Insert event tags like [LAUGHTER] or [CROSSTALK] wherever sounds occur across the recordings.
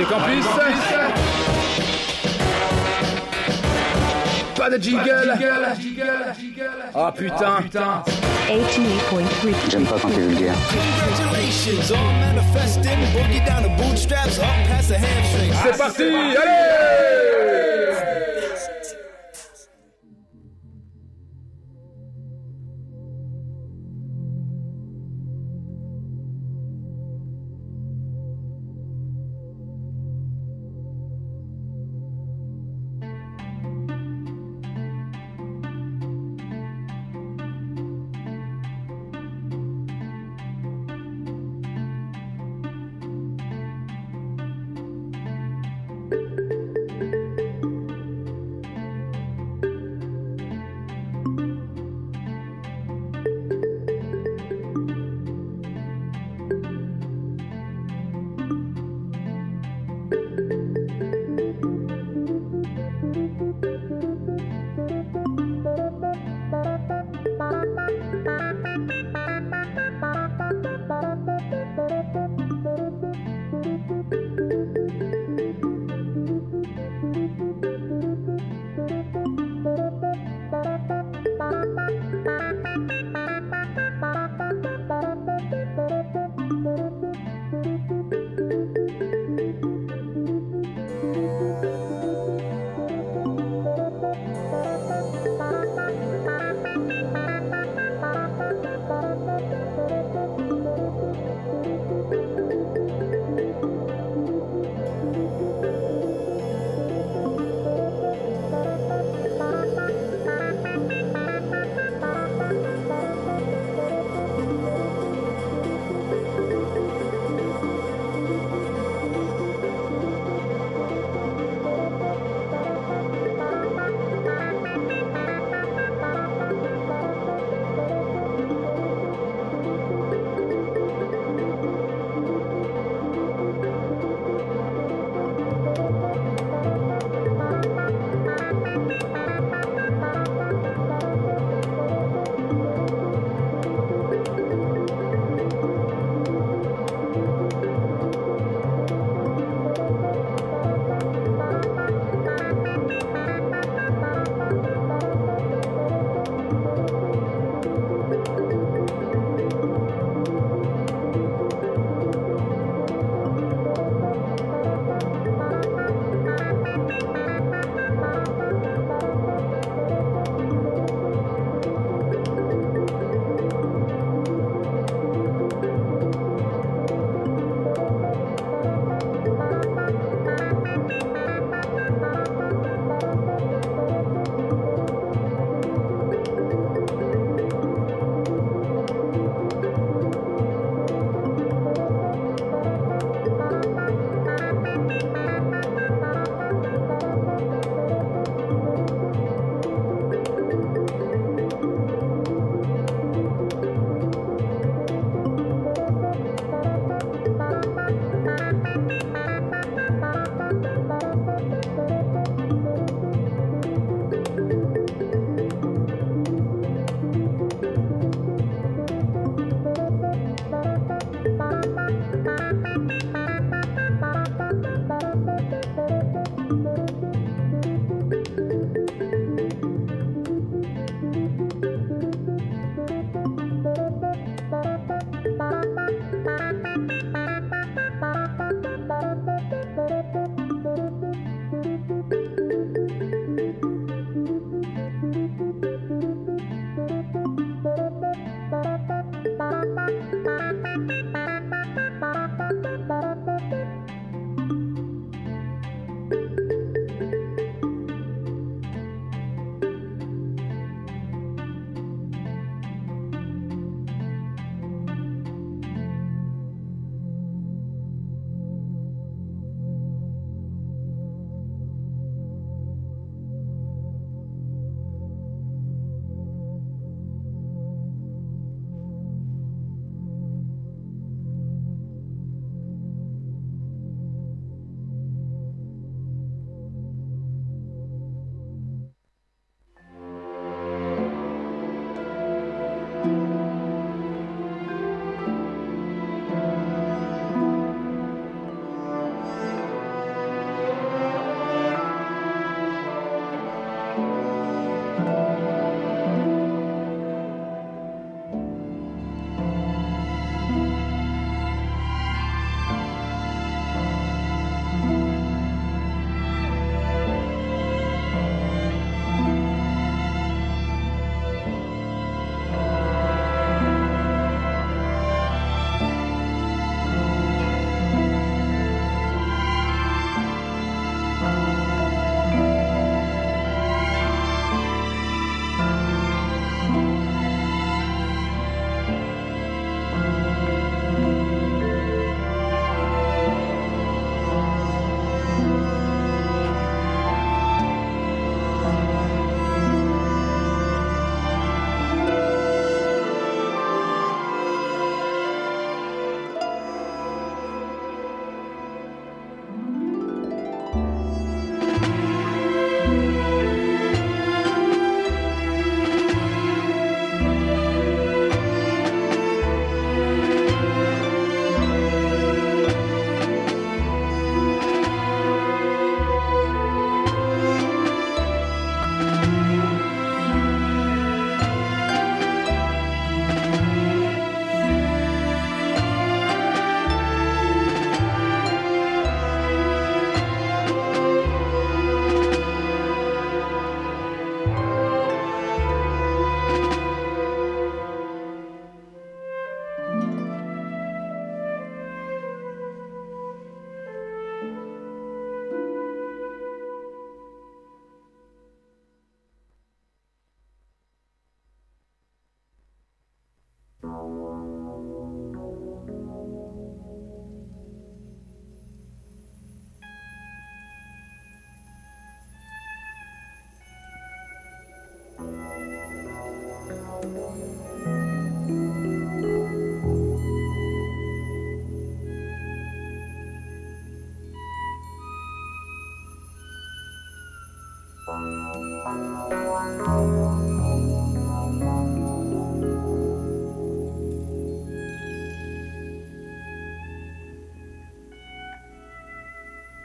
Radio Campus. Pas de jingle. Oh putain. 88.3. J'aime pas quand t'es vulgaire. Congratulations, all manifesting, boogie down the bootstraps, up past the hamstring. C'est parti. Allez.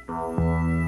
Música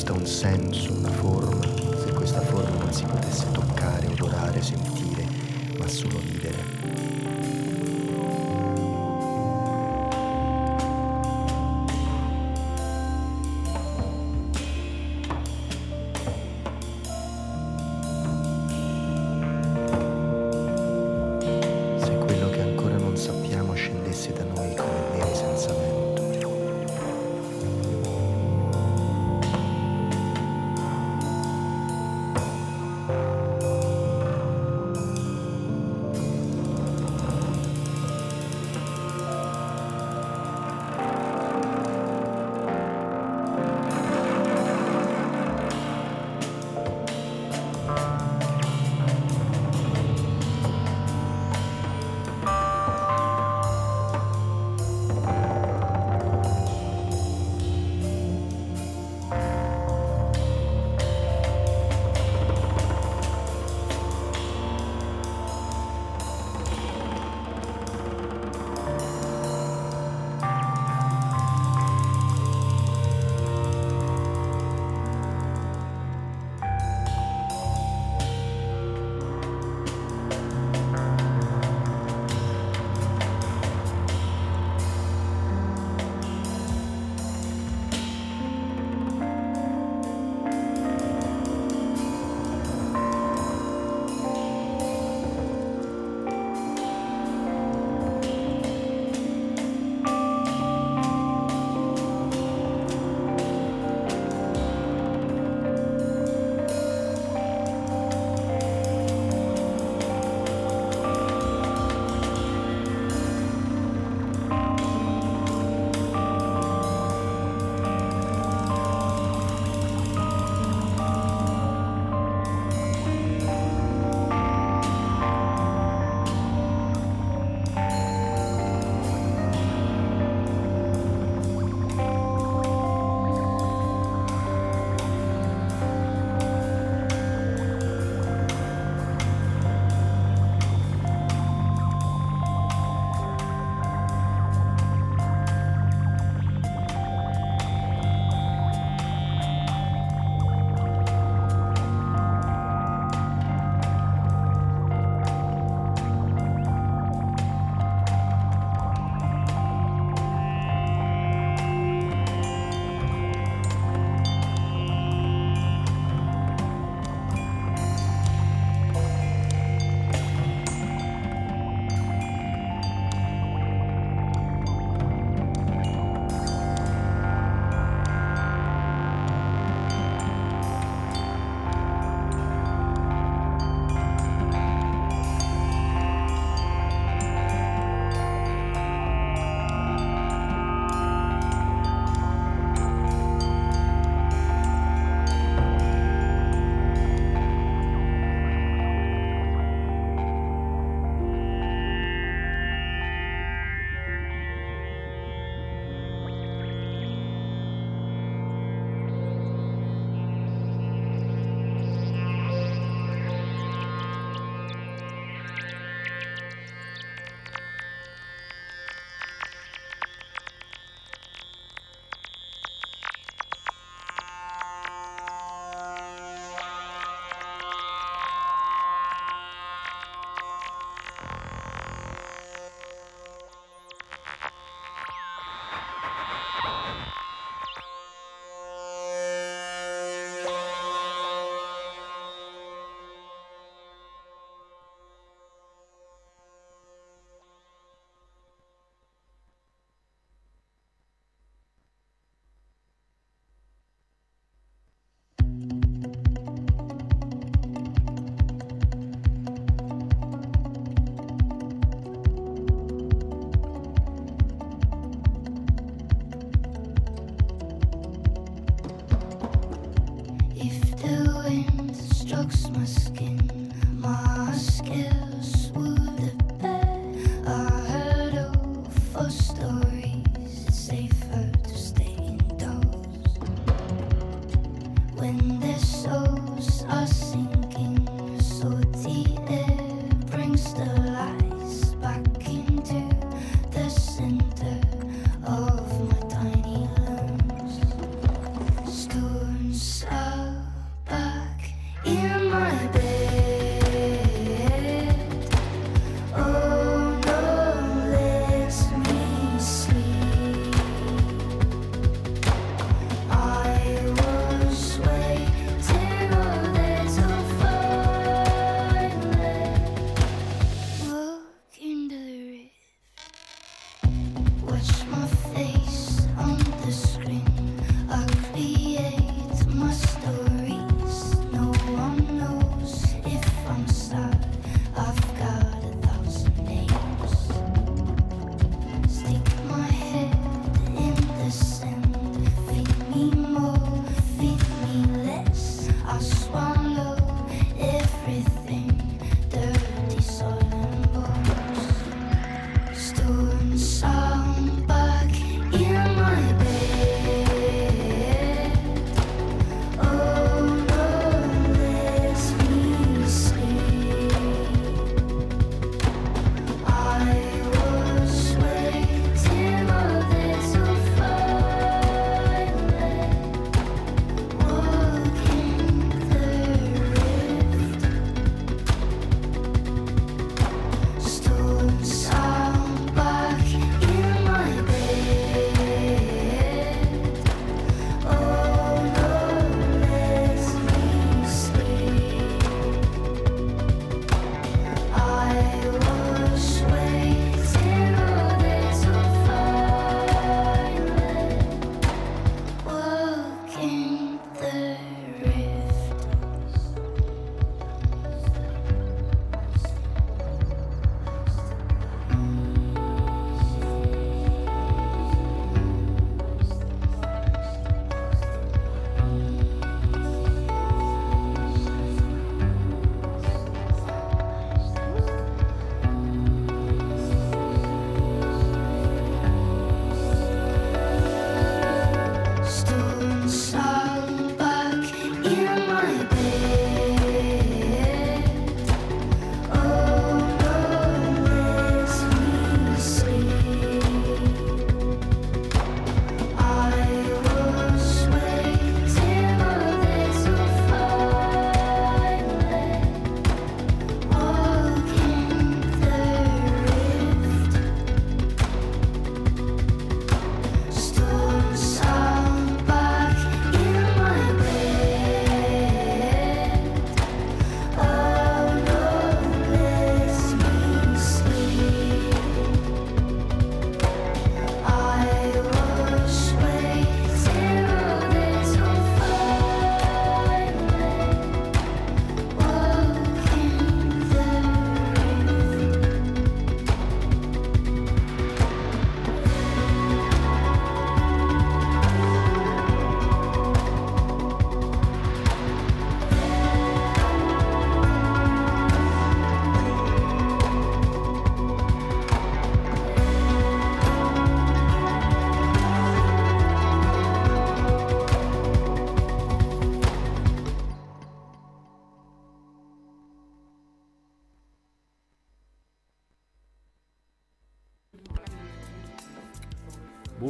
acquista un senso, una forma, se questa forma non si potesse toccare, odorare, sentire, ma solo vivere.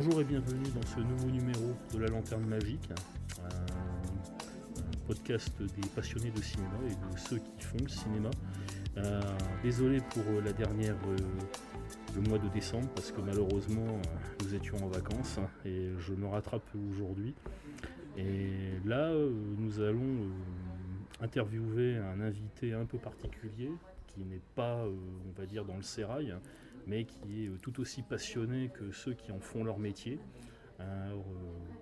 Bonjour et bienvenue dans ce nouveau numéro de La Lanterne Magique, un, podcast des passionnés de cinéma et de ceux qui font le cinéma. Euh, désolé pour euh, la dernière, euh, le mois de décembre, parce que malheureusement nous étions en vacances et je me rattrape aujourd'hui. Et là, nous allons interviewer un invité un peu particulier qui n'est pas, on va dire, dans le sérail, mais qui est euh, tout aussi passionné que ceux qui en font leur métier. Alors, euh,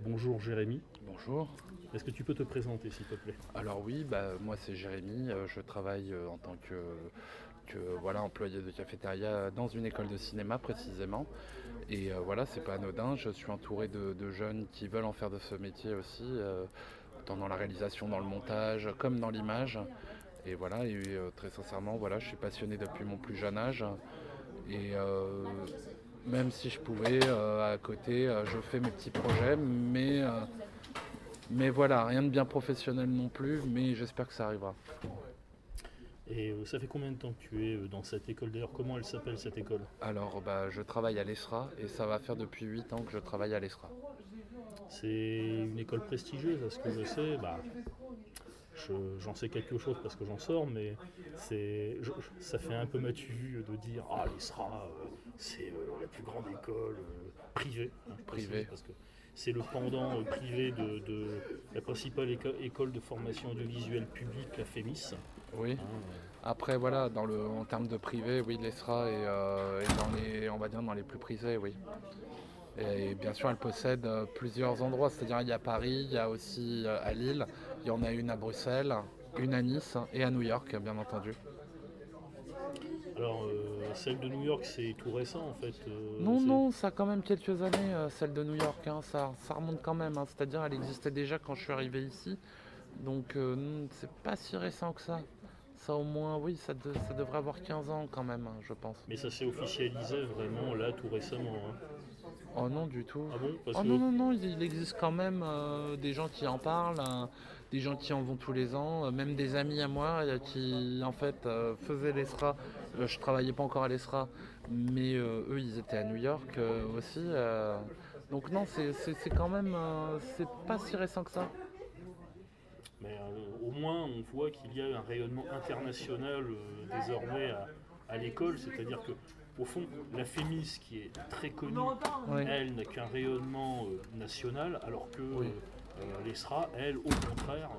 bonjour Jérémy. Bonjour. Est-ce que tu peux te présenter s'il te plaît? Alors oui, bah, moi c'est Jérémy, euh, je travaille en tant que, que voilà, employé de cafétéria dans une école de cinéma précisément. Et euh, voilà, c'est pas anodin, je suis entouré de, de jeunes qui veulent en faire de ce métier aussi. euh, tant dans la réalisation, dans le montage, comme dans l'image. Et voilà, et euh, très sincèrement, voilà, je suis passionné depuis mon plus jeune âge. Et euh, même si je pouvais, euh, à côté, euh, je fais mes petits projets, mais, mais voilà, rien de bien professionnel non plus, mais j'espère que ça arrivera. Et ça fait combien de temps que tu es dans cette école? D'ailleurs, comment elle s'appelle cette école? Alors, bah, je travaille à l'ESRA et ça va faire depuis 8 ans que je travaille à l'ESRA. C'est une école prestigieuse, à ce que je sais. Bah, je- j'en sais quelque chose parce que j'en sors, mais c'est, ça fait un peu matu de dire Ah, l'ESRA, euh, c'est euh, la plus grande école euh, privée. hein, Privée. Parce que c'est le pendant euh, privé de, de la principale éco- école de formation audiovisuelle publique, la FEMIS. Oui. hein, Après, voilà, dans le, en termes de privé, oui, l'ESRA est, est dans les, on va dire, dans les plus prisés, oui. Et bien sûr, elle possède plusieurs endroits, c'est-à-dire il y a Paris, il y a aussi à Lille, il y en a une à Bruxelles, une à Nice et à New York, bien entendu. Alors, euh, celle de New York, c'est tout récent en fait. euh, Non, non, ça a quand même quelques années, euh, celle de New York, hein, ça, ça remonte quand même, hein, c'est-à-dire elle existait déjà quand je suis arrivé ici, donc c'est pas si récent que ça. Ça au moins, oui, ça, de- ça devrait avoir 15 ans quand même, hein, je pense. Mais ça s'est officialisé vraiment là tout récemment. Oh non, du tout. Ah bon? Parce Oh que- non, non, non, il il existe quand même des gens qui en parlent, des gens qui en vont tous les ans, euh, même des amis à moi euh, qui en fait euh, faisaient l'ESRA. Euh, je travaillais pas encore à l'ESRA, mais euh, eux ils étaient à New York euh, aussi. euh. donc non, c'est quand même, euh, c'est pas si récent que ça. Mais euh, au moins, on voit qu'il y a un rayonnement international euh, désormais à, à l'école, c'est-à-dire que au fond, la FEMIS, qui est très connue, Oui. elle n'a qu'un rayonnement euh, national, alors que Oui. euh, euh, l'ESRA, elle, au contraire,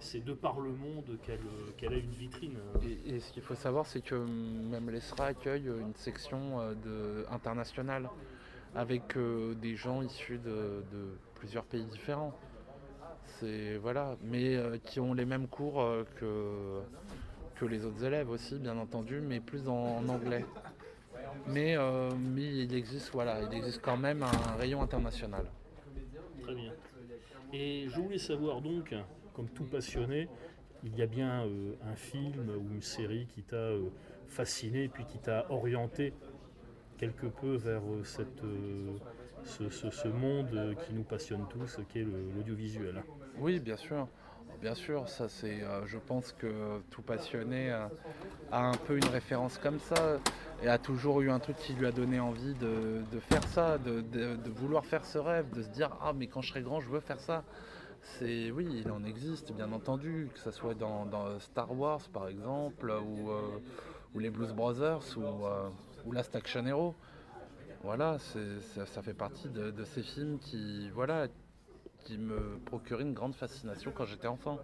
c'est de par le monde qu'elle euh, a une vitrine. Et, et ce qu'il faut savoir, c'est que hum, même l'ESRA accueille euh, une section de, internationale avec euh, des gens issus de, de plusieurs pays différents. C'est voilà, mais euh, qui ont les mêmes cours euh, que, que les autres élèves aussi, bien entendu, mais plus en, en anglais. Mais, mais il existe voilà, il existe quand même un rayon international. Très bien. Et je voulais savoir donc, comme tout passionné, il y a bien euh, un film ou une série qui t'a euh, fasciné, puis qui t'a orienté quelque peu vers euh, cette, ce, monde qui nous passionne tous, qui est l'audiovisuel. Oui, bien sûr. Bien sûr, ça c'est. euh, je pense que tout passionné euh, a un peu une référence comme ça et a toujours eu un truc qui lui a donné envie de, faire ça, de, vouloir faire ce rêve, de se dire ah mais quand je serai grand je veux faire ça. C'est oui, il en existe bien entendu, que ce soit dans, Star Wars par exemple ou, euh, ou les Blues Brothers ou, euh, ou Last Action Hero. Voilà, ça, ça fait partie de, de ces films qui voilà qui me procuraient une grande fascination quand j'étais enfant.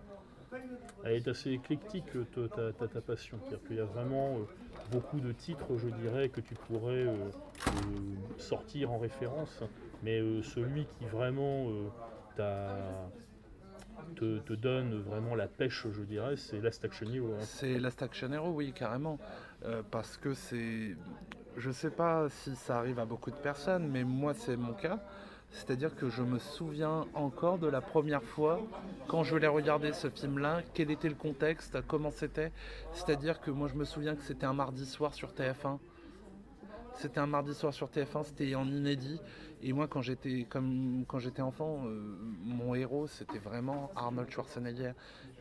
Elle est assez éclectique, euh, ta, ta- ta- ta passion. C'est-à-dire qu'il y a vraiment euh, beaucoup de titres, je dirais, que tu pourrais euh, euh, sortir en référence. Mais celui qui vraiment t'a- te, te donne vraiment la pêche, je dirais, c'est Last Action Hero. hein. C'est Last Action Hero, oui, carrément. Parce que c'est. Je sais pas si ça arrive à beaucoup de personnes, mais moi, c'est mon cas. C'est-à-dire que je me souviens encore de la première fois quand je l'ai regardé ce film-là, quel était le contexte, comment c'était. C'est-à-dire que moi, je me souviens que c'était un mardi soir sur TF1. C'était un mardi soir sur TF1, c'était en inédit. Et moi, quand j'étais comme quand j'étais enfant, euh, mon héros, c'était vraiment Arnold Schwarzenegger.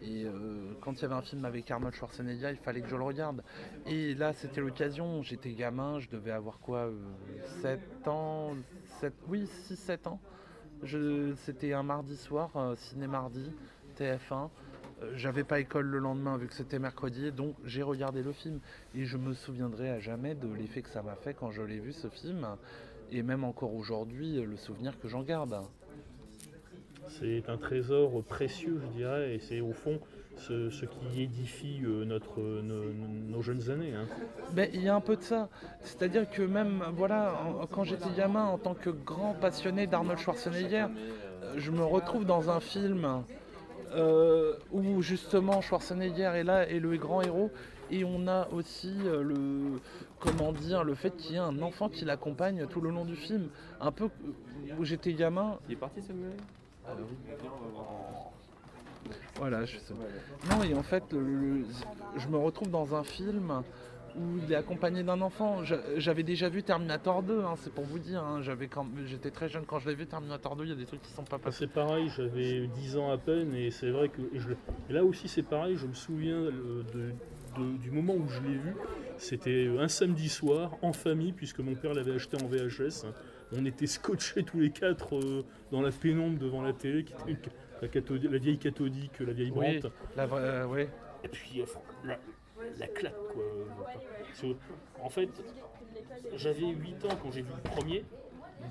Et euh, quand il y avait un film avec Arnold Schwarzenegger, il fallait que je le regarde. Et là, c'était l'occasion. J'étais gamin, je devais avoir quoi euh, 7 ans 7, Oui, 6-7 ans. C'était un mardi soir, euh, ciné-mardi, TF1. Euh, J'avais pas école le lendemain vu que c'était mercredi, donc j'ai regardé le film. Et je me souviendrai à jamais de l'effet que ça m'a fait quand je l'ai vu ce film. Et même encore aujourd'hui, le souvenir que j'en garde. C'est un trésor précieux, je dirais, et c'est au fond ce, ce qui édifie euh, notre, nos, nos jeunes années. hein. Ben, il y a un peu de ça. C'est-à-dire que même, voilà, en- quand j'étais gamin, en tant que grand passionné d'Arnold Schwarzenegger, euh, je me retrouve dans un film euh, où justement Schwarzenegger est là et le grand héros. Et on a aussi euh, le, comment dire, le fait qu'il y ait un enfant qui l'accompagne tout le long du film. Un peu euh, où j'étais gamin. Il est parti Samuel? Voilà, je sais. Non, et en fait, le- le- je me retrouve dans un film où il est accompagné d'un enfant. J'avais déjà vu Terminator 2, hein, c'est pour vous dire. hein. J'avais quand- J'étais très jeune quand je l'ai vu, Terminator 2, il y a des trucs qui sont pas Ah, passés. C'est pareil, j'avais 10 ans à peine et c'est vrai que et je le- et là aussi c'est pareil, je me souviens euh, de- de- du moment où je l'ai vu, c'était un samedi soir en famille puisque mon père l'avait acheté en VHS. On était scotchés tous les quatre euh, dans la pénombre devant la télé, qui était une- la, vieille cathodique, la vieille Oui, brante. la vraie- euh, ouais. Et puis euh, la, la claque quoi. En fait, j'avais 8 ans quand j'ai vu le premier.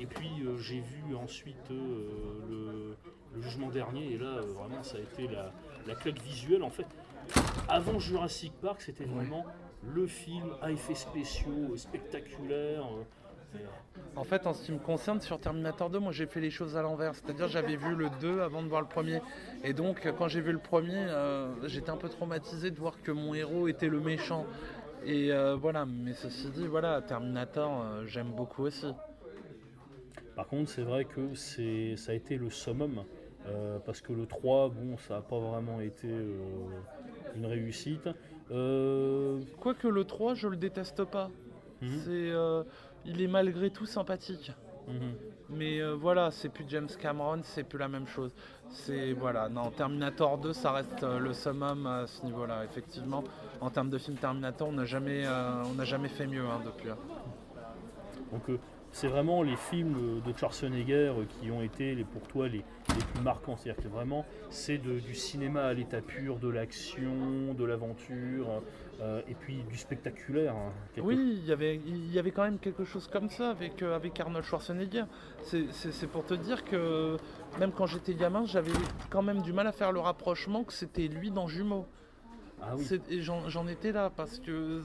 Et puis euh, j'ai vu ensuite euh, le, le jugement dernier. Et là, euh, vraiment, ça a été la, la claque visuelle. En fait, avant Jurassic Park, c'était vraiment le film à effets spéciaux, euh, spectaculaires. euh, En fait, en ce qui me concerne, sur Terminator 2, moi j'ai fait les choses à l'envers. C'est-à-dire, j'avais vu le 2 avant de voir le premier. Et donc, quand j'ai vu le premier, euh, j'étais un peu traumatisé de voir que mon héros était le méchant. Et euh, voilà, mais ceci dit, voilà, Terminator, euh, j'aime beaucoup aussi. Par contre, c'est vrai que c'est, ça a été le summum. parce que le 3, bon, ça n'a pas vraiment été une réussite. Euh, Quoique le 3, je le déteste pas. Mhm. C'est, euh, il est malgré tout sympathique. mhm. Mais euh, voilà, c'est plus James Cameron, c'est plus la même chose. C'est voilà, non, Terminator 2, ça reste le summum à ce niveau-là. Effectivement, en termes de film Terminator, on n'a jamais, on n'a jamais fait mieux hein, depuis. Donc c'est vraiment les films de Schwarzenegger qui ont été les, pour toi les, les plus marquants. C'est-à-dire que vraiment c'est du cinéma à l'état pur, de l'action, de l'aventure euh, et puis du spectaculaire. hein, quelque- Oui, il y avait, il y avait quand même quelque chose comme ça avec, euh, avec Arnold Schwarzenegger. C'est- pour te dire que même quand j'étais gamin, j'avais quand même du mal à faire le rapprochement que c'était lui dans Jumeaux. Ah oui. J'en étais là parce que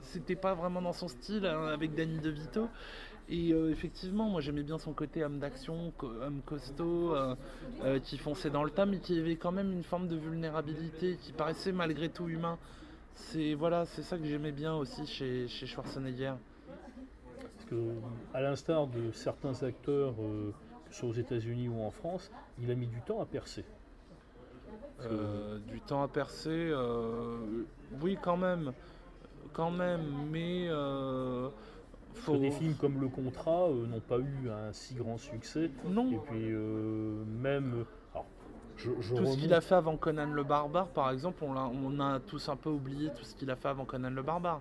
c'était pas vraiment dans son style hein, avec Danny DeVito. Et euh, effectivement, moi j'aimais bien son côté homme d'action, co- homme costaud, euh, euh, qui fonçait dans le tas, mais qui avait quand même une forme de vulnérabilité, qui paraissait malgré tout humain. C'est voilà, c'est ça que j'aimais bien aussi chez, chez Schwarzenegger. Parce que, à l'instar de certains acteurs, que ce soit aux États-Unis ou en France, il a mis du temps à percer. Du temps à percer, oui quand même, quand même, mais Parce que des films comme Le Contrat euh, n'ont pas eu un si grand succès. non. Et puis euh, même, alors, je, je Tout ce qu'il a fait avant Conan le Barbare, par exemple, on, a tous un peu oublié tout ce qu'il a fait avant Conan le Barbare.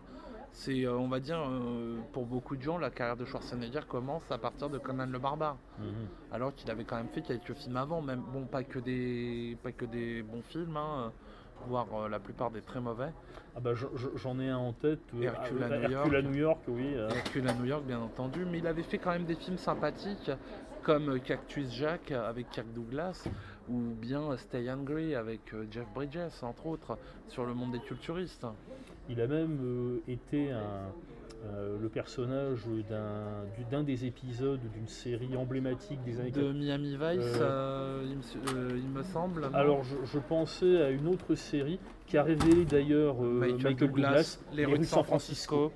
C'est, euh, on va dire, euh, pour beaucoup de gens, la carrière de Schwarzenegger commence à partir de Conan le Barbare. Mhm. Alors qu'il avait quand même fait quelques films avant, même bon, pas que des, pas que des bons films, hein, voire euh, la plupart des très mauvais. Ah bah, je- je- j'en ai un en tête. euh, Hercule à euh, New York. New York, oui. Hercule à New York, bien entendu, mais il avait fait quand même des films sympathiques comme Cactus Jack avec Kirk Douglas ou bien Stay Hungry avec Jeff Bridges, entre autres, sur le monde des culturistes. Il a même été un, euh, le personnage d'un du- d'un des épisodes d'une série emblématique des années De Miami Vice, Euh, euh, il, me, su- il me semble. Alors je, je pensais à une autre série qui a révélé d'ailleurs euh, Michael, Douglas, Les rues de San Francisco.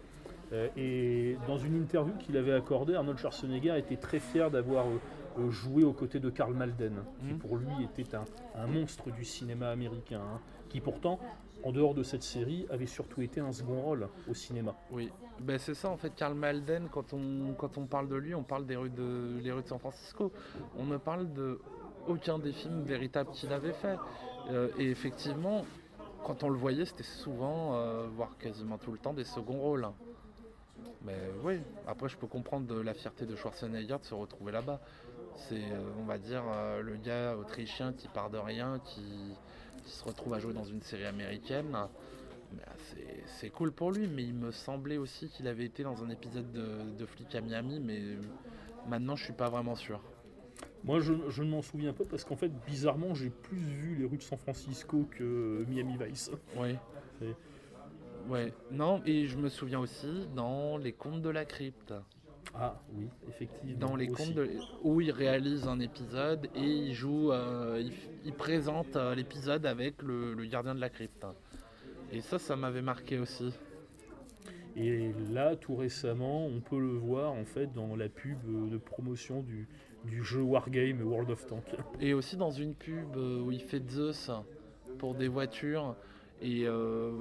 Et dans une interview qu'il avait accordée, Arnold Schwarzenegger était très fier d'avoir joué aux côtés de Karl Malden, qui Mhm. pour lui était un, un monstre du cinéma américain, hein, qui pourtant, en dehors de cette série, avait surtout été un second rôle au cinéma. Oui, ben, c'est ça en fait, Karl Malden, quand on, quand on parle de lui, on parle des rues de, les rues de San Francisco. On ne parle de aucun des films véritables qu'il avait fait. Euh, et effectivement, quand on le voyait, c'était souvent, euh, voire quasiment tout le temps, des seconds rôles. Mais oui, après je peux comprendre de la fierté de Schwarzenegger de se retrouver là-bas. C'est, euh, on va dire, le gars autrichien qui part de rien, qui, qui se retrouve à jouer dans une série américaine. Ah, c'est- cool pour lui, mais il me semblait aussi qu'il avait été dans un épisode de, de Flic à Miami, mais maintenant je suis pas vraiment sûr. Moi, je, je ne m'en souviens pas parce qu'en fait, bizarrement, j'ai plus vu les rues de San Francisco que Miami Vice. Oui. Ouais. Non, et je me souviens aussi dans Les Contes de la Crypte. Ah oui, effectivement. Dans les aussi. contes de... où il réalise un épisode et il joue, euh, il, il présente euh, l'épisode avec le, le gardien de la crypte. Et ça, ça m'avait marqué aussi. Et là, tout récemment, on peut le voir en fait dans la pub de promotion du, du jeu Wargame World of Tanks. Et aussi dans une pub où il fait Zeus pour des voitures. Et euh,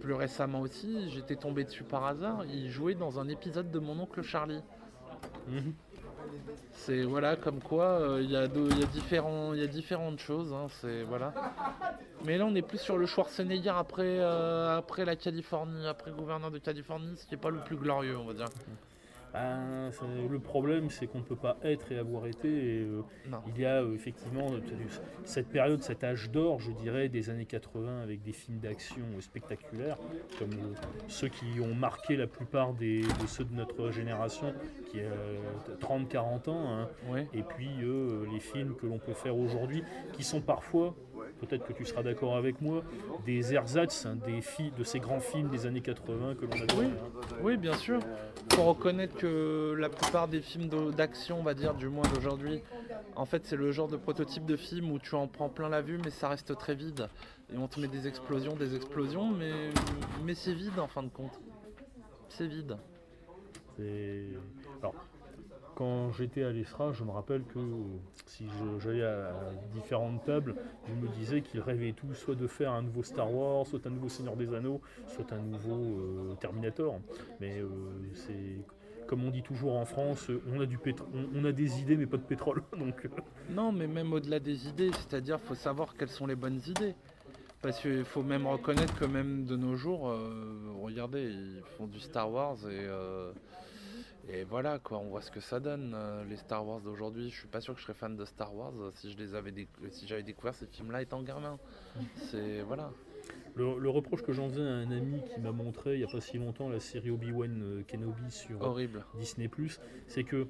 plus récemment aussi, j'étais tombé dessus par hasard. Il jouait dans un épisode de Mon oncle Charlie. Mhm. C'est voilà comme quoi euh, il y, a de- il y a différents- il y a différentes choses. hein, c'est voilà. Mais là on est plus sur le Schwarzenegger après, euh, après la Californie, après gouverneur de Californie, ce qui n'est pas le plus glorieux on va dire. Ben, c'est- le problème, c'est qu'on ne peut pas être et avoir été. et, euh, il y a euh, effectivement euh, cette période, cet âge d'or, je dirais, des années 80 avec des films d'action spectaculaires, comme euh, ceux qui ont marqué la plupart des, de ceux de notre génération, qui a 30-40 ans. hein. Ouais. Et puis les films que l'on peut faire aujourd'hui, qui sont parfois, peut-être que tu seras d'accord avec moi, des ersatz hein, des fi- de ces grands films des années 80 que l'on a Oui. Oui, bien sûr. faut reconnaître que la plupart des films d'action, on va dire, du moins d'aujourd'hui, en fait, c'est le genre de prototype de film où tu en prends plein la vue, mais ça reste très vide. Et on te met des explosions, des explosions, mais, mais c'est vide en fin de compte. C'est vide. C'est- Alors, quand j'étais à l'ESRA, je me rappelle que si j'allais à, différentes tables, je me disais qu'ils rêvaient tous soit de faire un nouveau Star Wars, soit un nouveau Seigneur des Anneaux, soit un nouveau euh, Terminator. Mais euh, c'est comme on dit toujours en France, on a, du pétro- on, a des idées mais pas de pétrole. [LAUGHS] Donc, euh, Non, mais même au-delà des idées, c'est-à-dire faut savoir quelles sont les bonnes idées. Parce qu'il faut même reconnaître que même de nos jours, regardez, ils font du Star Wars et, et voilà quoi, on voit ce que ça donne. euh, les Star Wars d'aujourd'hui, je suis pas sûr que je serais fan de Star Wars euh, si je les avais déc- si j'avais découvert ces films-là étant gamin. [LAUGHS] C'est voilà. le, le reproche que j'en faisais à un ami qui m'a montré il n'y a pas si longtemps la série Obi-Wan euh, Kenobi sur Horrible. Disney+, c'est que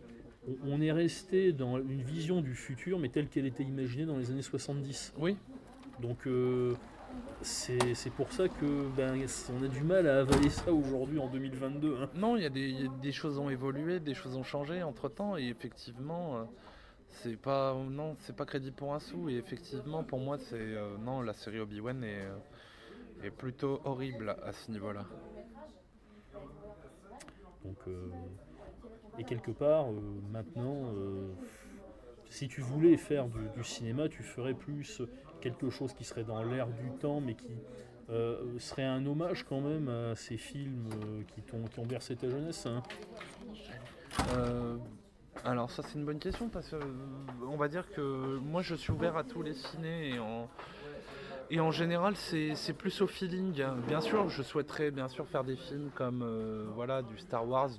on- on est resté dans une vision du futur, mais telle qu'elle était imaginée dans les années 70. Oui, Donc euh, c'est c'est pour ça que ben, on a du mal à avaler ça aujourd'hui en 2022. hein. non, il y, a des- il y a des choses ont évolué, des choses ont changé entre temps et effectivement. euh, c'est pas non, c'est pas crédit pour un sou et effectivement pour moi c'est euh, non la série Obi Wan est, euh, est plutôt horrible à ce niveau-là. Donc, et quelque part, maintenant, si tu voulais faire du, du cinéma, tu ferais plus quelque chose qui serait dans l'air du temps, mais qui euh, serait un hommage quand même à ces films euh, qui, t'ont- qui ont bercé ta jeunesse. hein. Euh, alors ça c'est une bonne question parce que on va dire que moi je suis ouvert à tous les cinés et en, et en général c'est plus au feeling. Bien sûr je souhaiterais bien sûr faire des films comme voilà du Star Wars,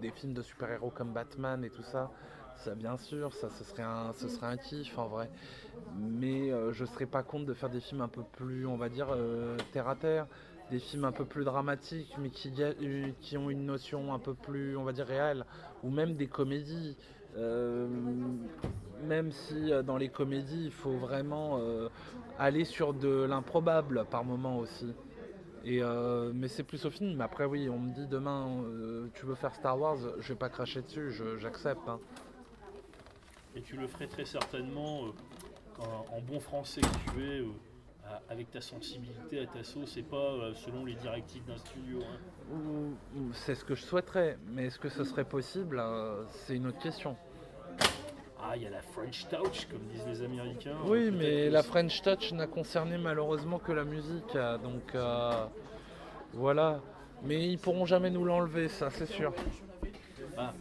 des films de super-héros comme Batman et tout ça. Ça bien sûr, ça ce serait un, ce serait un kiff en vrai. Mais euh, je serais pas contre de faire des films un peu plus on va dire euh, terre à terre. Des films un peu plus dramatiques mais euh, qui ont une notion un peu plus on va dire réelle. Ou même des comédies. Euh, même si dans les comédies il faut vraiment aller sur de l'improbable par moment aussi. Mais c'est plus au film. Après oui on me dit demain tu veux faire Star Wars je vais pas cracher dessus j'accepte hein. Et tu le ferais très certainement euh, en, bon français que tu es, euh, avec ta sensibilité, à ta sauce, et pas euh, selon les directives d'un studio. hein. C'est ce que je souhaiterais mais est-ce que ce serait possible c'est une autre question Ah, il y a la French Touch, comme disent les Américains. Oui, mais la French Touch n'a concerné malheureusement que la musique, donc euh, voilà. Mais ils pourront jamais nous l'enlever, ça, c'est sûr. Ah,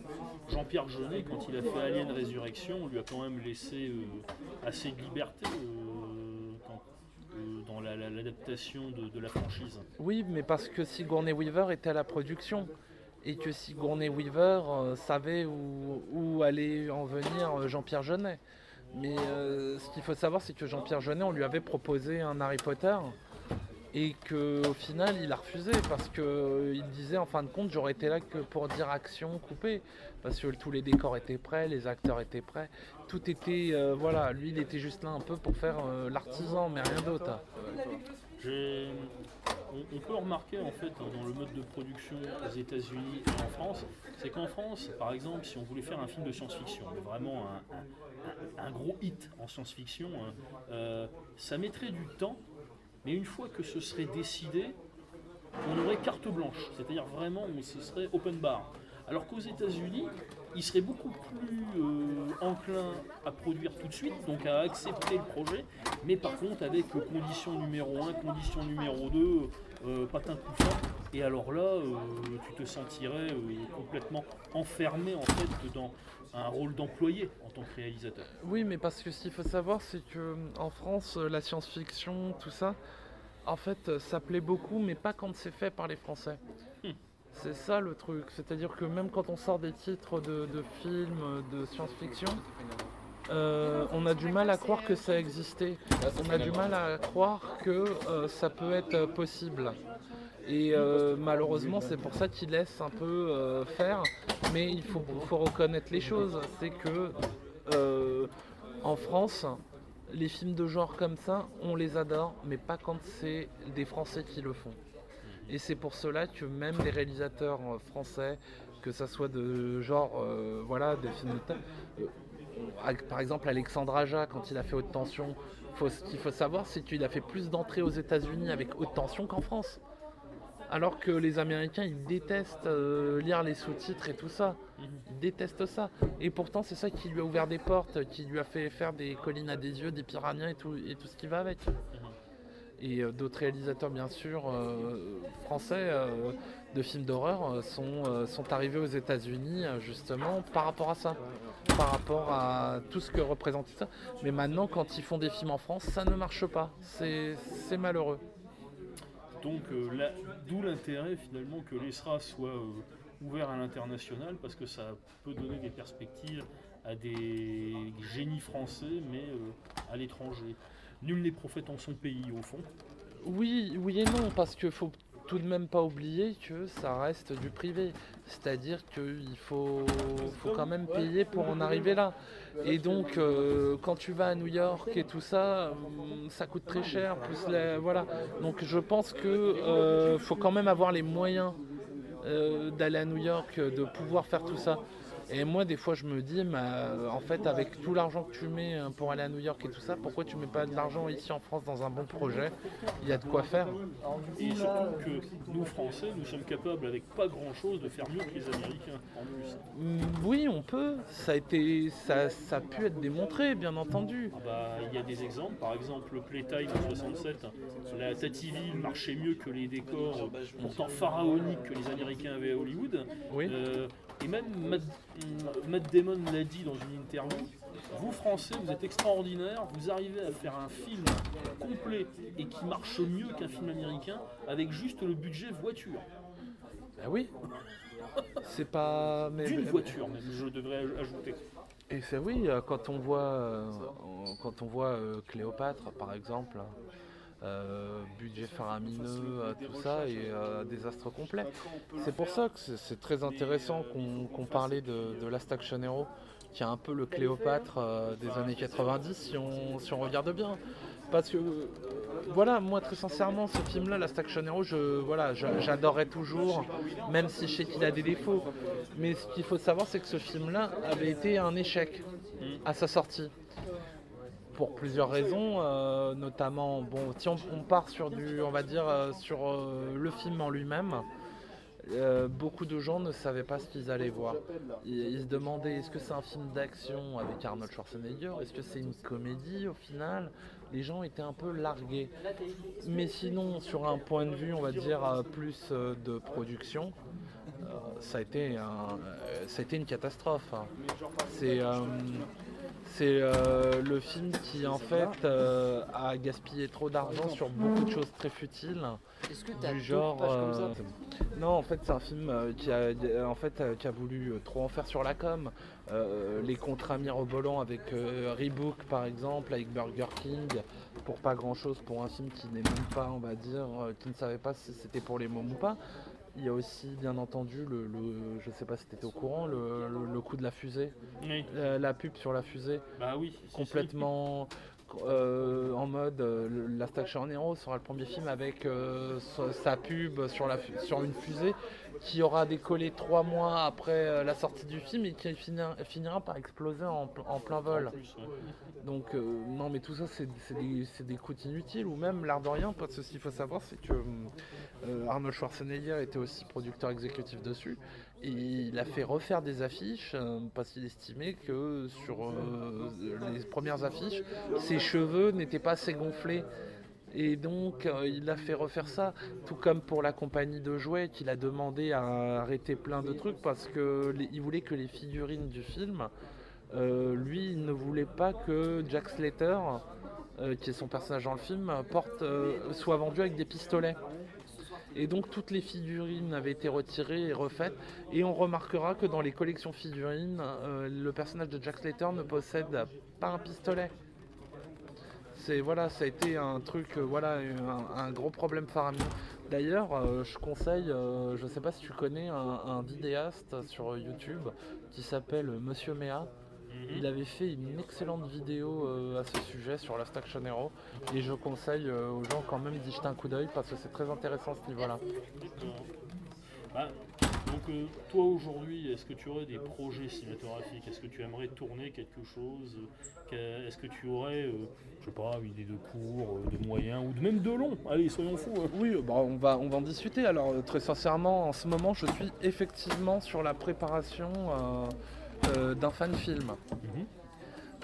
Jean-Pierre Jeunet, quand il a fait Alien Résurrection, on lui a quand même laissé euh, assez de liberté euh, euh, dans la- la- l'adaptation de, la franchise. Oui, mais parce que Sigourney Weaver était à la production et que Sigourney Weaver savait où, allait en venir Jean-Pierre Jeunet. Mais ce qu'il faut savoir, c'est que Jean-Pierre Jeunet, on lui avait proposé un Harry Potter et qu'au final, il a refusé parce qu'il disait en fin de compte, j'aurais été là que pour dire action coupée parce que tous les décors étaient prêts, les acteurs étaient prêts, tout était euh, voilà, lui, il était juste là un peu pour faire euh, l'artisan, mais rien d'autre. On, peut remarquer en fait hein, dans le mode de production aux États-Unis et en France, c'est qu'en France, par exemple, si on voulait faire un film de science-fiction, vraiment un, gros hit en science-fiction, hein, euh, ça mettrait du temps, mais une fois que ce serait décidé, on aurait carte blanche, c'est-à-dire vraiment, ce serait open bar. Alors qu'aux États-Unis, il serait beaucoup plus euh, enclin à produire tout de suite, donc à accepter le projet, mais par contre avec condition numéro 1, condition numéro 2, euh, patin couffin, et alors là, euh, tu te sentirais euh, complètement enfermé en fait dans un rôle d'employé en tant que réalisateur. Oui, mais parce que ce qu'il faut savoir, c'est que en France, euh, la science-fiction, tout ça, en fait, euh, ça plaît beaucoup, mais pas quand c'est fait par les Français. Hmm. C'est ça le truc. C'est-à-dire que même quand on sort des titres de, de films, euh, de science-fiction, euh, on a du mal à croire que ça existait. On a du mal à croire que euh, ça peut être euh, possible. Et euh, malheureusement, c'est pour ça qu'ils laissent un peu euh, faire. Mais il faut, reconnaître les choses. C'est que euh, en France, les films de genre comme ça, on les adore, mais pas quand c'est des Français qui le font. Et c'est pour cela que même les réalisateurs français, que ça soit de genre, voilà, des films de par exemple Alexandre Aja, quand il a fait Haute Tension, ce qu'il faut savoir, c'est qu'il a fait plus d'entrées aux États-Unis avec Haute Tension qu'en France. Alors que les Américains, ils détestent euh, lire les sous-titres et tout ça. Ils détestent ça. Et pourtant, c'est ça qui lui a ouvert des portes, qui lui a fait faire des collines à des yeux, des piranhas et tout, ce qui va avec. Et euh, d'autres réalisateurs, bien sûr, euh, français de films d'horreur sont, sont arrivés aux États-Unis justement par rapport à ça, par rapport à tout ce que représentait ça. Mais maintenant, quand ils font des films en France, ça ne marche pas. C'est malheureux. Donc d'où l'intérêt finalement que l'ESRA soit euh, ouvert à l'international parce que ça peut donner des perspectives à des génies français mais euh, à l'étranger. Nul n'est prophète en son pays au fond. Oui, oui et non, parce qu'il faut tout de même pas oublier que ça reste du privé. C'est-à-dire qu'il faut, faut quand même payer pour en arriver là. Et donc, euh, quand tu vas à New York et tout ça, hum, ça coûte très cher. Plus la- voilà. Donc, je pense que euh, faut quand même avoir les moyens euh, d'aller à New York, de pouvoir faire tout ça. Et moi, des fois, je me dis, mais, euh, en fait, avec tout l'argent que tu mets euh, pour aller à New York et tout ça, pourquoi tu mets pas de l'argent ici en France dans un bon projet? Il y a de quoi faire. Et surtout que nous Français, nous sommes capables avec pas grand chose de faire mieux que les Américains en plus. Mm, Oui, on peut. Ça a été, ça, ça a pu être démontré, bien entendu. Ah bah, il y a des exemples, par exemple le Playtime en 67, la Tativille marchait mieux que les décors pourtant pharaoniques que les Américains avaient à Hollywood. Oui. Euh, et même Matt, mm, Matt Damon l'a dit dans une interview, vous Français, vous êtes extraordinaires, vous arrivez à faire un film complet et qui marche mieux qu'un film américain avec juste le budget voiture. Ben oui. C'est pas. mais- D'une voiture même, je devrais aj- ajouter. Et c'est oui, euh, quand on voit, euh, quand on voit euh, Cléopâtre, par exemple, euh, budget faramineux, euh, tout ça, et euh, désastre complet. C'est pour ça que c'est- très intéressant qu'on parlait de, de Last Action Hero, qui est un peu le Cléopâtre des années 90, si on, si on regarde bien. Parce que, voilà, moi très sincèrement, ce film-là, Last Action Hero, je, voilà, j'adorerais toujours, même si je sais qu'il a des défauts. Mais ce qu'il faut savoir, c'est que ce film-là avait été un échec à sa sortie. Pour plusieurs raisons, euh, notamment, bon, si on, on part sur du, on va dire, euh, sur euh, le film en lui-même, beaucoup de gens ne savaient pas ce qu'ils allaient voir. Ils, se demandaient est-ce que c'est un film d'action avec Arnold Schwarzenegger? Est-ce que c'est une comédie au final? Les gens étaient un peu largués. Mais sinon, sur un point de vue, on va dire, plus de production, ça, a été un- ça a été une catastrophe. hein. C'est c'est euh, le film qui en fait euh, a gaspillé trop d'argent sur beaucoup de choses très futiles. Est-ce que tu as Du genre. pages comme ça? Euh, non, en fait, c'est un film qui a, en fait, qui a voulu trop en faire sur la com. Les contrats mirobolants avec Reebok, par exemple, avec Burger King, pour pas grand chose, pour un film qui n'est même pas, on va dire, qui ne savait pas si c'était pour les mômes ou pas. Il y a aussi, bien entendu, le, le- je sais pas si tu étais au courant, le, le- le coup de la fusée, Oui. la, la pub sur la fusée Bah oui. si, si. Euh, en mode euh, Last Action Hero sera le premier film avec euh, sa- pub sur, la, une fusée qui aura décollé trois mois après la sortie du film et qui finira, par exploser en, pl- en plein vol. En. Donc non mais tout ça c'est des, coûts inutiles ou même l'art de rien parce que ce qu'il faut savoir c'est que Arnold Schwarzenegger était aussi producteur exécutif dessus Il a fait refaire des affiches euh, parce qu'il estimait que sur euh, les premières affiches, ses cheveux n'étaient pas assez gonflés. Et donc, euh, il a fait refaire ça, tout comme pour la compagnie de jouets, qu'il a demandé à arrêter plein de trucs parce qu'il voulait que les figurines du film, lui, il ne voulait pas que Jack Slater, qui est son personnage dans le film, soit vendu avec des pistolets. Et donc toutes les figurines avaient été retirées et refaites. Et on remarquera que dans les collections figurines, euh, le personnage de Jack Slater ne possède pas un pistolet. C'est voilà, ça a été un truc, euh, voilà, un, gros problème faramineux. D'ailleurs, euh, je conseille, je sais pas si tu connais un, un vidéaste sur YouTube qui s'appelle Monsieur Méa. Il avait fait une excellente vidéo euh, à ce sujet sur Last Action Hero et je conseille euh, aux gens quand même d'y jeter un coup d'œil parce que c'est très intéressant à ce niveau-là. Bah, donc euh, toi aujourd'hui, est-ce que tu aurais des projets cinématographiques? Est-ce que tu aimerais tourner quelque chose? Est-ce que tu aurais, euh, je sais pas, une idée de cours, euh, de moyens ou de même de long? Allez, soyons fous. hein. Oui, bah, on, va, on va en discuter. Alors, très sincèrement, en ce moment, je suis effectivement sur la préparation euh, d'un fan film.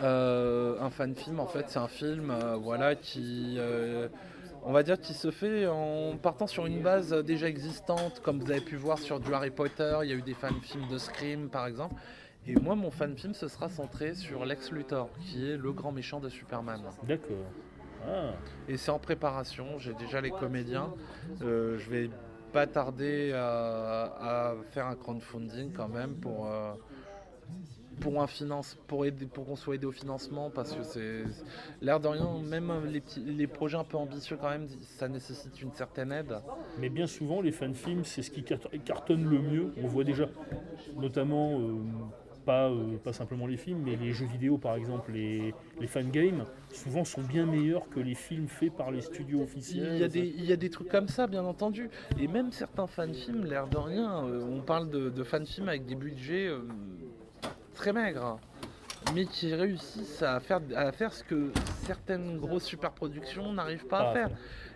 Euh, un fan film, en fait, c'est un film euh, voilà, qui, on va dire, qui se fait en partant sur une base déjà existante, comme vous avez pu voir sur du Harry Potter. Il y a eu des fan films de Scream, par exemple. Et moi, mon fan film, ce sera centré sur Lex Luthor, qui est le grand méchant de Superman. D'accord. Ah, Et c'est en préparation, j'ai déjà les comédiens. Euh, je vais pas tarder à, à faire un crowdfunding quand même pour, euh, pour, un finance, pour, aider, pour qu'on soit aidé au financement parce que c'est l'air de rien, même les, petits, les projets un peu ambitieux quand même, ça nécessite une certaine aide. mais bien souvent, les fan films, c'est ce qui car- cartonne le mieux. On voit déjà, notamment, euh, pas, euh, pas simplement les films, mais les jeux vidéo, par exemple, les, les fan games, souvent sont bien meilleurs que les films faits par les studios officiels. Il y, a des, il y a des trucs comme ça, bien entendu. Et même certains fan-films, l'air de rien, euh, on parle de, de fan-films avec des budgets euh, très maigres, mais qui réussissent à faire, à faire ce que certaines grosses superproductions n'arrivent pas Ah, à faire.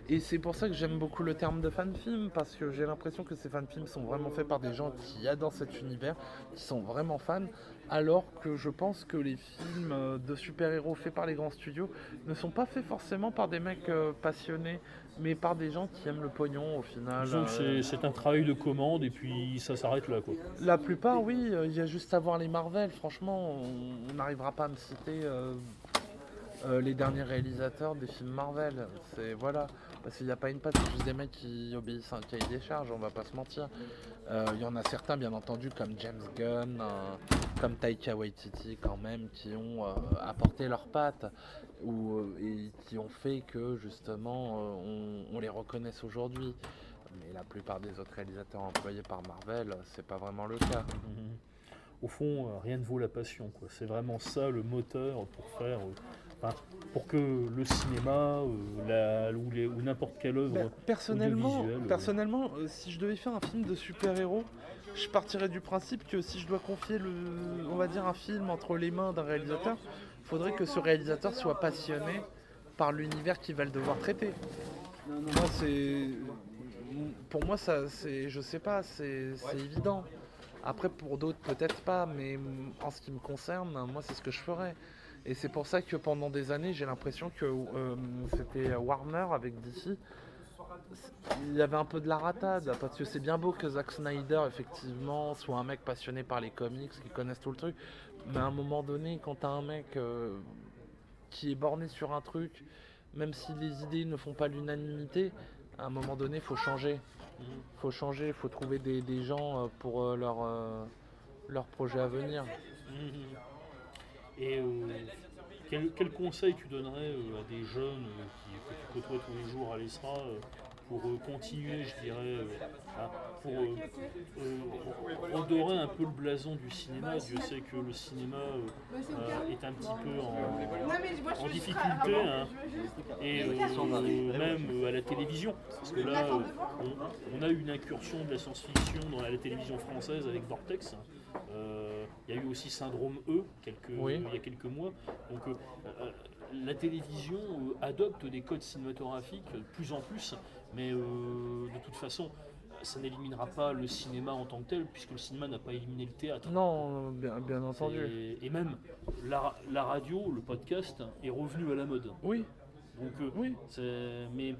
Et c'est pour ça que j'aime beaucoup le terme de fan-film, parce que j'ai l'impression que ces fan-films sont vraiment faits par des gens qui adorent cet univers, qui sont vraiment fans, alors que je pense que les films euh, de super-héros faits par les grands studios ne sont pas faits forcément par des mecs euh, passionnés, mais par des gens qui aiment le pognon au final. Euh, c'est- un travail de commande et puis ça s'arrête là. Quoi. La plupart, oui, il y a juste à voir les Marvel, franchement, on on n'arrivera pas à me citer euh, euh, les derniers réalisateurs des films Marvel. C'est voilà, parce qu'il n'y a pas une patte, c'est juste des mecs qui obéissent à un cahier des charges, on va pas se mentir. Euh, Il y en a certains, bien entendu, comme James Gunn, euh, comme Taika Waititi, quand même, qui ont euh, apporté leurs pattes ou, et qui ont fait que justement on, les reconnaisse aujourd'hui. Mais la plupart des autres réalisateurs employés par Marvel, c'est pas vraiment le cas. Mhm. Au fond, rien ne vaut la passion. C'est vraiment ça le moteur pour faire, pour que le cinéma euh, la- ou, les- ou n'importe quelle œuvre. Ben, personnellement, euh. personnellement euh, si je devais faire un film de super-héros, je partirais du principe que si je dois confier le, on va dire un film entre les mains d'un réalisateur, il faudrait que ce réalisateur soit passionné par l'univers qu'il va le devoir traiter. Moi, c'est, pour moi, ça, c'est, je sais pas, c'est, c'est évident. Après, pour d'autres, peut-être pas, mais en ce qui me concerne, moi, c'est ce que je ferais. Et c'est pour ça que pendant des années, j'ai l'impression que euh, c'était Warner avec DC. Il y avait un peu de la ratade, parce que c'est bien beau que Zack Snyder, effectivement, soit un mec passionné par les comics, qui connaisse tout le truc. Mais à un moment donné, quand t'as un mec euh, qui est borné sur un truc, même si les idées ne font pas l'unanimité, à un moment donné, faut changer. faut changer, faut trouver des, des gens euh, pour leur, leur projet à venir. Et euh, quel, quel conseil tu donnerais euh, à des jeunes euh, qui, que tu côtoies tous les jours à l'ESRA pour continuer, je dirais, à- pour redorer un peu le blason du cinéma? Dieu sait que le cinéma euh, est un petit peu en, en difficulté, hein, et même à la télévision. Parce que là, on, on a eu une incursion de la science-fiction dans la télévision française avec Vortex. Euh, Il y a eu aussi Syndrome E quelques, Oui. il y a quelques mois. Donc euh, euh, la télévision adopte des codes cinématographiques de plus en plus, mais de toute façon, ça n'éliminera pas le cinéma en tant que tel, puisque le cinéma n'a pas éliminé le théâtre. Non, bien, bien entendu. Et, même la, la radio, le podcast est revenu à la mode. Oui, Donc, euh, oui. mais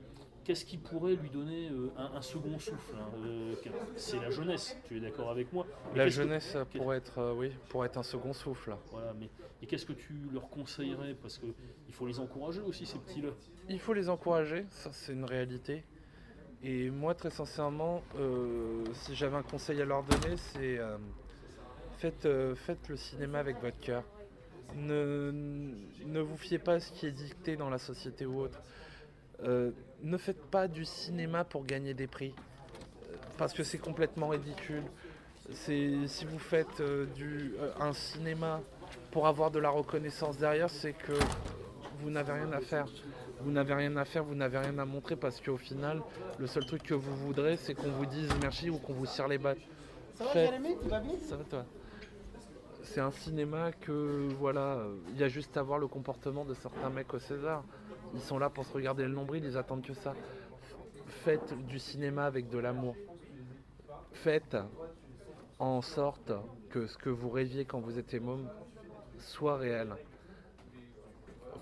qu'est-ce qui pourrait lui donner euh, un, un second souffle hein, euh, C'est la jeunesse, tu es d'accord avec moi Mais La que- jeunesse pourrait être, euh, oui, pourrait être un second souffle. Voilà, mais et qu'est-ce que tu leur conseillerais? Parce que il faut les encourager aussi ces petits-là. Il faut les encourager, ça c'est une réalité. Et moi, très sincèrement, si j'avais un conseil à leur donner, c'est faites, faites le cinéma avec votre cœur. Ne, ne vous fiez pas à ce qui est dicté dans la société ou autre. Euh, ne faites pas du cinéma pour gagner des prix, euh, parce que c'est complètement ridicule. Si vous faites euh, du, euh, un cinéma pour avoir de la reconnaissance derrière, c'est que vous n'avez rien à faire. Vous n'avez rien à faire, vous n'avez rien à montrer parce qu'au final, le seul truc que vous voudrez, c'est qu'on vous dise merci ou qu'on vous serre les battes. Ça va, Jérémy Tu vas bien Ça va, toi? C'est un cinéma que, voilà, il y a juste à voir le comportement de certains mecs au César. Ils sont là pour se regarder le nombril, ils attendent que ça. Faites du cinéma avec de l'amour. Faites en sorte que ce que vous rêviez quand vous étiez môme soit réel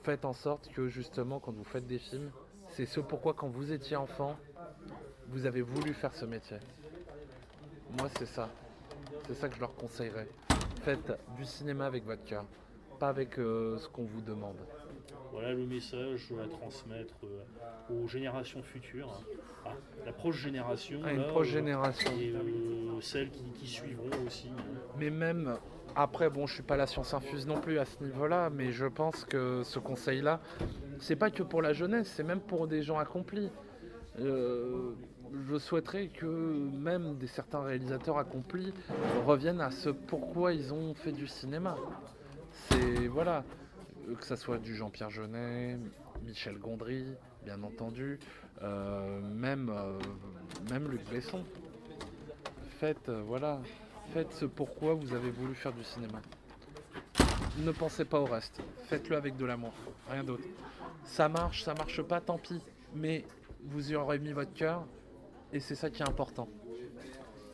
faites en sorte que justement quand vous faites des films, c'est ce pourquoi quand vous étiez enfant, vous avez voulu faire ce métier. Moi c'est ça. C'est ça que je leur conseillerais. Faites du cinéma avec votre cœur, pas avec euh, ce qu'on vous demande. Voilà le message à transmettre euh, aux générations futures, à la proche génération, À une là, proche euh, génération. et euh, celles qui, qui suivront aussi. Mais même après, bon, je suis pas la science infuse non plus à ce niveau-là, mais je pense que ce conseil-là, c'est pas que pour la jeunesse, c'est même pour des gens accomplis. Euh, je souhaiterais que même des certains réalisateurs accomplis reviennent à ce pourquoi ils ont fait du cinéma. C'est voilà, que ça soit du Jean-Pierre Jeunet, Michel Gondry, bien entendu, euh, même euh, même Luc Besson. Faites euh, voilà, faites ce pourquoi vous avez voulu faire du cinéma. Ne pensez pas au reste. Faites-le avec de l'amour, rien d'autre. Ça marche, ça marche pas, tant pis. Mais vous y aurez mis votre cœur et c'est ça qui est important.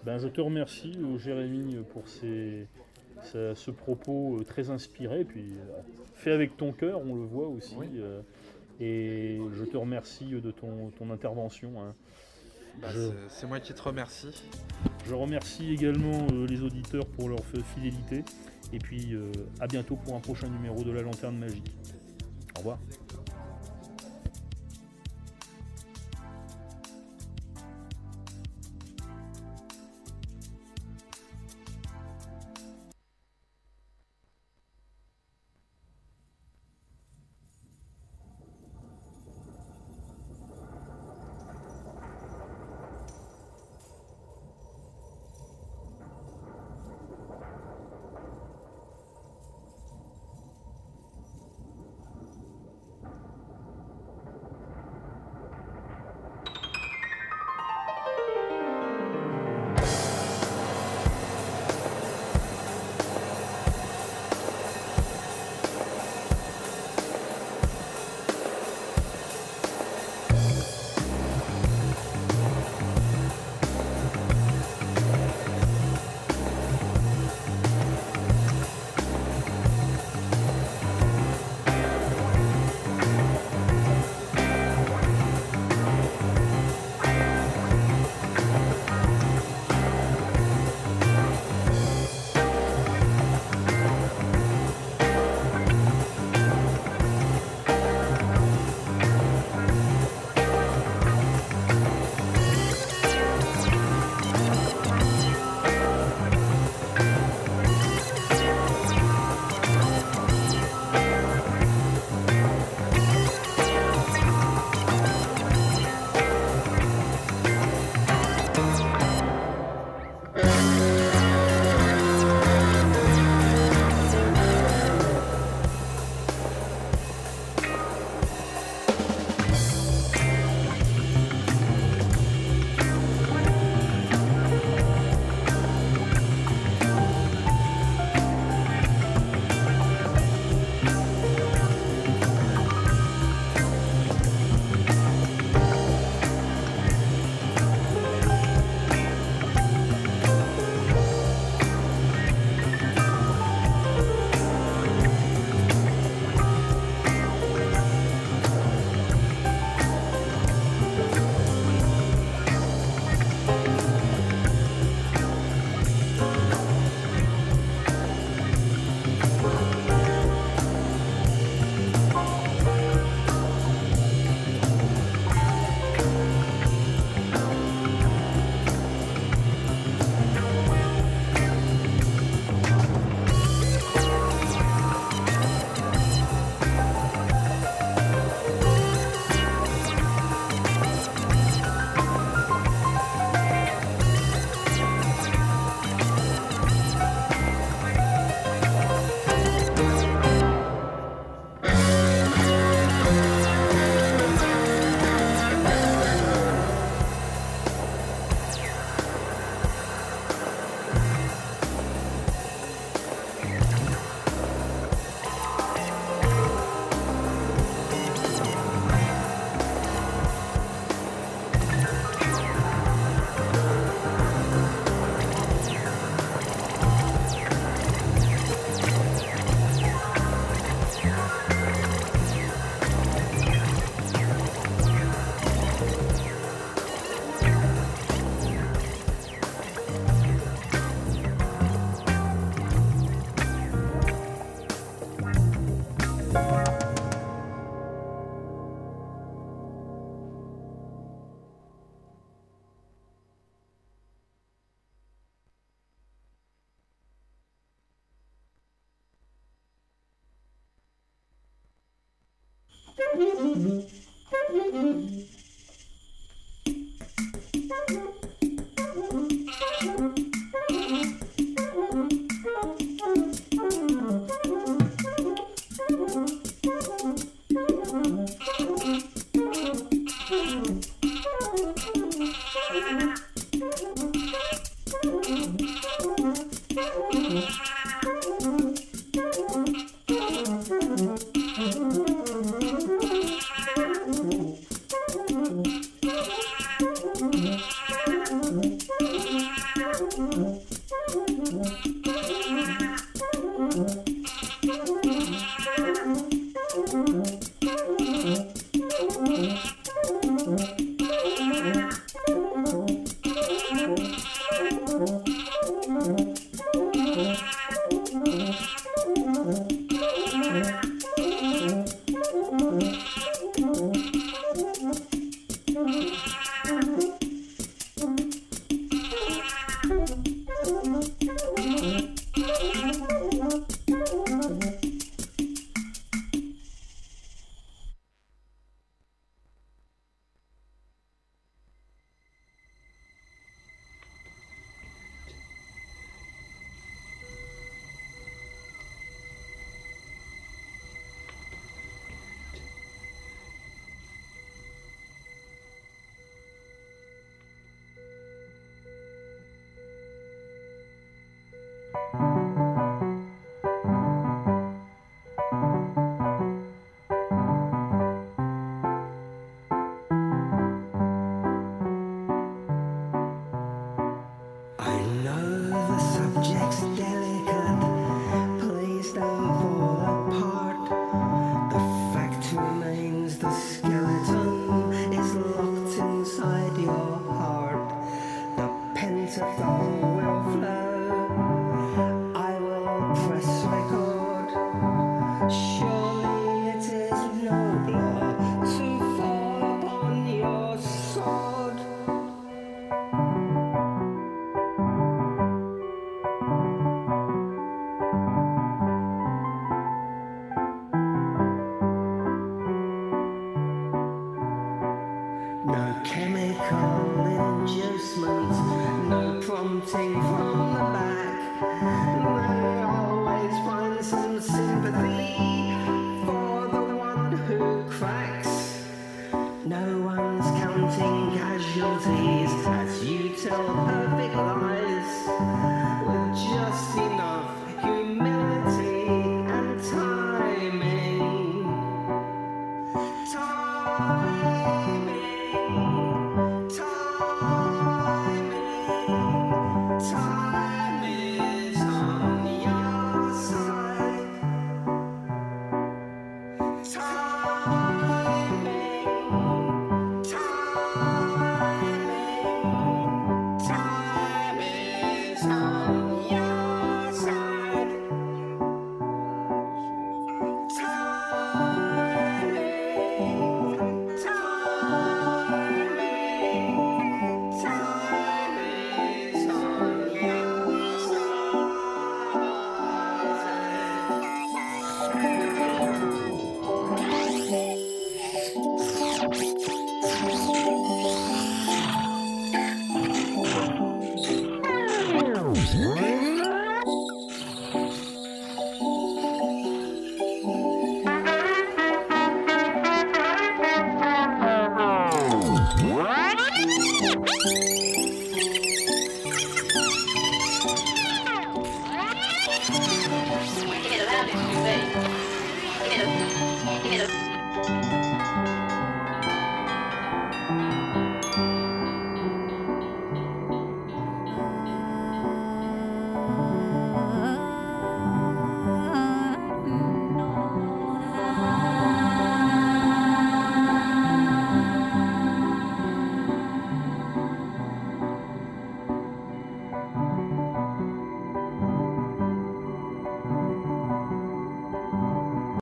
Ben, je te remercie, euh, Jérémy, pour ces- ce, ce propos euh, très inspiré, puis euh, fait avec ton cœur, on le voit aussi. Oui. euh, et je te remercie de ton, ton intervention. hein. Bah, Je- c'est- moi qui te remercie. Je remercie également euh, les auditeurs pour leur fidélité. Et puis euh, à bientôt pour un prochain numéro de la Lanterne Magique. Au revoir. As